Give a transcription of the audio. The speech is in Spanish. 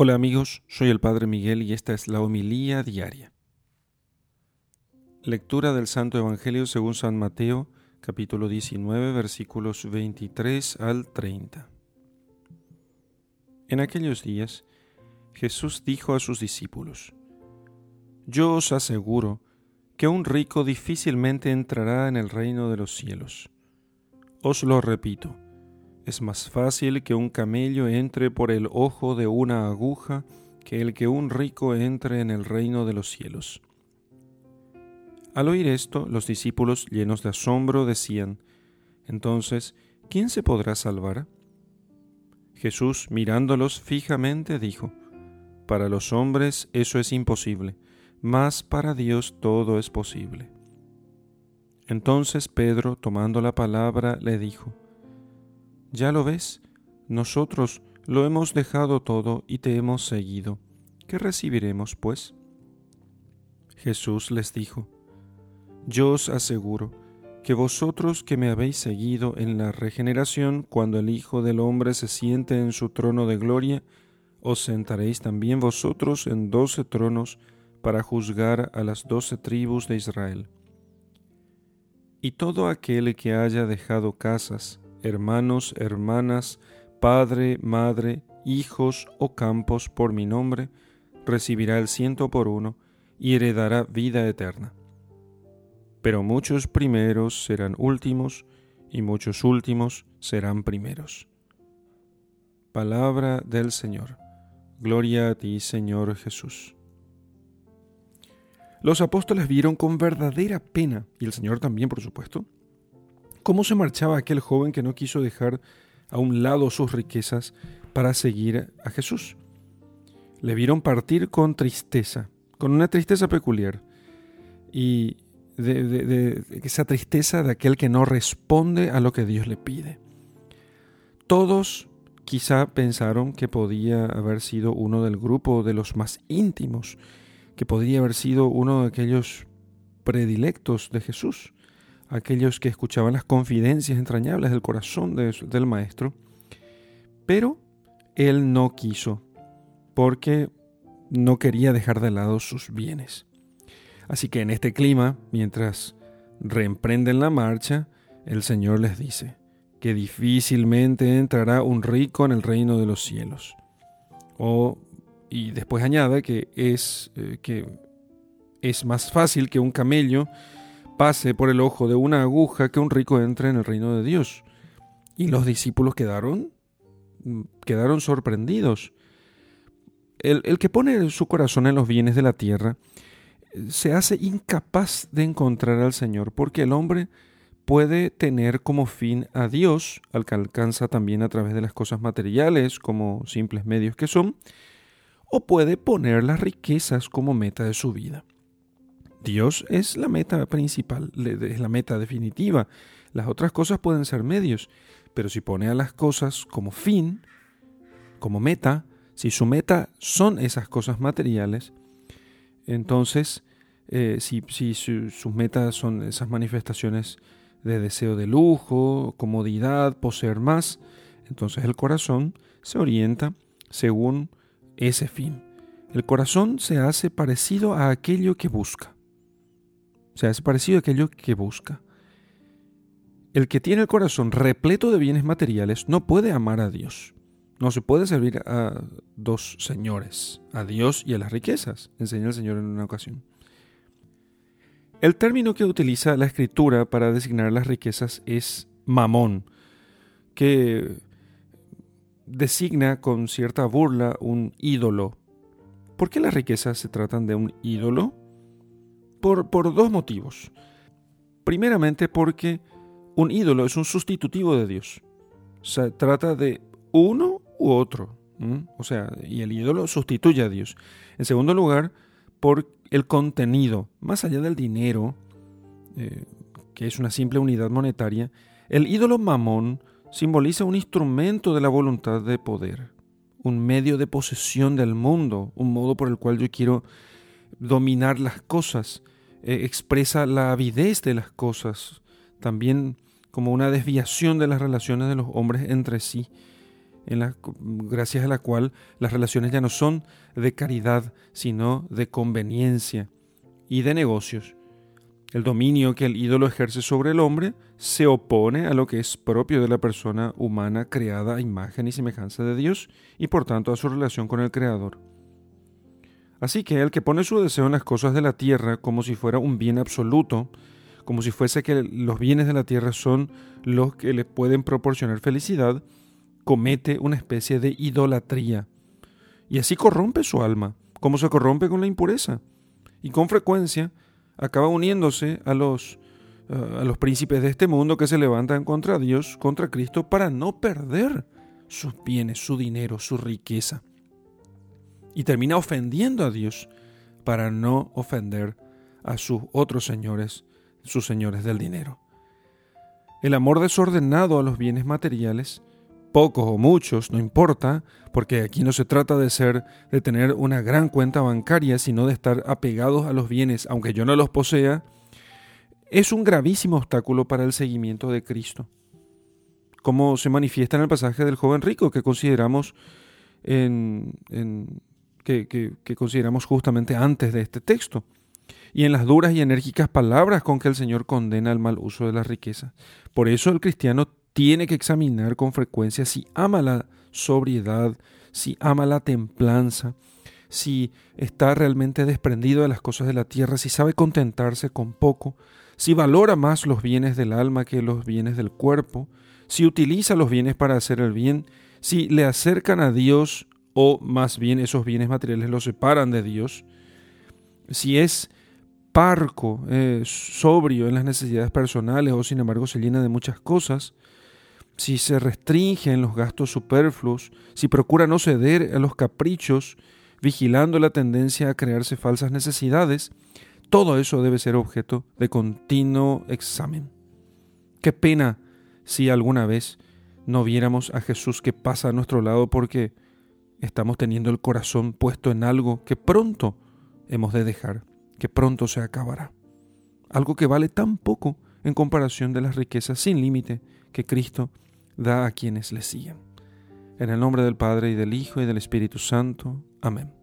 Hola amigos, soy el Padre Miguel y esta es la homilía diaria. Lectura del Santo Evangelio según San Mateo, capítulo 19, versículos 23 al 30. En aquellos días, Jesús dijo a sus discípulos, Yo os aseguro que un rico difícilmente entrará en el reino de los cielos. Os lo repito es más fácil que un camello entre por el ojo de una aguja que el que un rico entre en el reino de los cielos. Al oír esto, los discípulos, llenos de asombro, decían, Entonces, ¿quién se podrá salvar? Jesús, mirándolos fijamente, dijo, Para los hombres eso es imposible, mas para Dios todo es posible. Entonces Pedro, tomando la palabra, le dijo, ya lo ves, nosotros lo hemos dejado todo y te hemos seguido. ¿Qué recibiremos, pues? Jesús les dijo, Yo os aseguro que vosotros que me habéis seguido en la regeneración, cuando el Hijo del Hombre se siente en su trono de gloria, os sentaréis también vosotros en doce tronos para juzgar a las doce tribus de Israel. Y todo aquel que haya dejado casas, hermanos, hermanas, padre, madre, hijos o campos por mi nombre, recibirá el ciento por uno y heredará vida eterna. Pero muchos primeros serán últimos y muchos últimos serán primeros. Palabra del Señor. Gloria a ti, Señor Jesús. Los apóstoles vieron con verdadera pena, y el Señor también, por supuesto, cómo se marchaba aquel joven que no quiso dejar a un lado sus riquezas para seguir a Jesús. Le vieron partir con tristeza, con una tristeza peculiar, y de, esa tristeza de aquel que no responde a lo que Dios le pide. Todos quizá pensaron que podía haber sido uno del grupo de los más íntimos, que podría haber sido uno de aquellos predilectos de Jesús aquellos que escuchaban las confidencias entrañables del corazón del maestro, pero él no quiso, porque no quería dejar de lado sus bienes. Así que en este clima, mientras reemprenden la marcha, el Señor les dice que difícilmente entrará un rico en el reino de los cielos. O, y después añade que es, eh, que es más fácil que un camello pase por el ojo de una aguja que un rico entre en el reino de Dios. Y los discípulos quedaron, quedaron sorprendidos. El, el que pone su corazón en los bienes de la tierra se hace incapaz de encontrar al Señor, porque el hombre puede tener como fin a Dios, al que alcanza también a través de las cosas materiales, como simples medios que son, o puede poner las riquezas como meta de su vida. Dios es la meta principal, es la meta definitiva. Las otras cosas pueden ser medios, pero si pone a las cosas como fin, como meta, si su meta son esas cosas materiales, entonces eh, si, sus metas son esas manifestaciones de deseo de lujo, comodidad, poseer más, entonces el corazón se orienta según ese fin. El corazón se hace parecido a aquello que busca. O sea, es parecido a aquello que busca. El que tiene el corazón repleto de bienes materiales no puede amar a Dios. No se puede servir a dos señores, a Dios y a las riquezas, enseña el Señor en una ocasión. El término que utiliza la escritura para designar las riquezas es mamón, que designa con cierta burla un ídolo. ¿Por qué las riquezas se tratan de un ídolo? Por, dos motivos. Primeramente porque un ídolo es un sustitutivo de Dios. Se trata de uno u otro. O sea, y el ídolo sustituye a Dios. En segundo lugar, por el contenido. Más allá del dinero, eh, que es una simple unidad monetaria, el ídolo mamón simboliza un instrumento de la voluntad de poder, un medio de posesión del mundo, un modo por el cual yo quiero dominar las cosas, eh, expresa la avidez de las cosas, también como una desviación de las relaciones de los hombres entre sí. en la, gracias a la cual las relaciones ya no son de caridad, sino de conveniencia y de negocios. El dominio que el ídolo ejerce sobre el hombre se opone a lo que es propio de la persona humana creada a imagen y semejanza de Dios y por tanto a su relación con el Creador. Así que el que pone su deseo en las cosas de la tierra como si fuera un bien absoluto, como si fuese que los bienes de la tierra son los que le pueden proporcionar felicidad, comete una especie de idolatría. Y así corrompe su alma, como se corrompe con la impureza. Y con frecuencia acaba uniéndose a los, eh, a los príncipes de este mundo que se levantan contra Dios, contra Cristo, para no perder sus bienes, su dinero, su riqueza. Y termina ofendiendo a Dios para no ofender a sus otros señores, sus señores del dinero. El amor desordenado a los bienes materiales, pocos o muchos, no importa, porque aquí no se trata de ser, de tener una gran cuenta bancaria, sino de estar apegados a los bienes, aunque yo no los posea, es un gravísimo obstáculo para el seguimiento de Cristo. Como se manifiesta en el pasaje del joven rico que consideramos en, que, consideramos justamente antes de este texto y en las duras y enérgicas palabras con que el Señor condena el mal uso de la riqueza. Por eso el cristiano tiene que examinar con frecuencia si ama la sobriedad, si ama la templanza, si está realmente desprendido de las cosas de la tierra, si sabe contentarse con poco, si valora más los bienes del alma que los bienes del cuerpo, si utiliza los bienes para hacer el bien, si le acercan a Dios o más bien esos bienes materiales lo separan de Dios, si es parco, eh, sobrio en las necesidades personales o sin embargo se llena de muchas cosas, si se restringe en los gastos superfluos, si procura no ceder a los caprichos, vigilando la tendencia a crearse falsas necesidades, todo eso debe ser objeto de continuo examen. Qué pena si alguna vez no viéramos a Jesús que pasa a nuestro lado porque estamos teniendo el corazón puesto en algo que pronto hemos de dejar, que pronto se acabará. Algo que vale tan poco en comparación de las riquezas sin límite que Cristo da a quienes le siguen. En el nombre del Padre y del Hijo y del Espíritu Santo. Amén.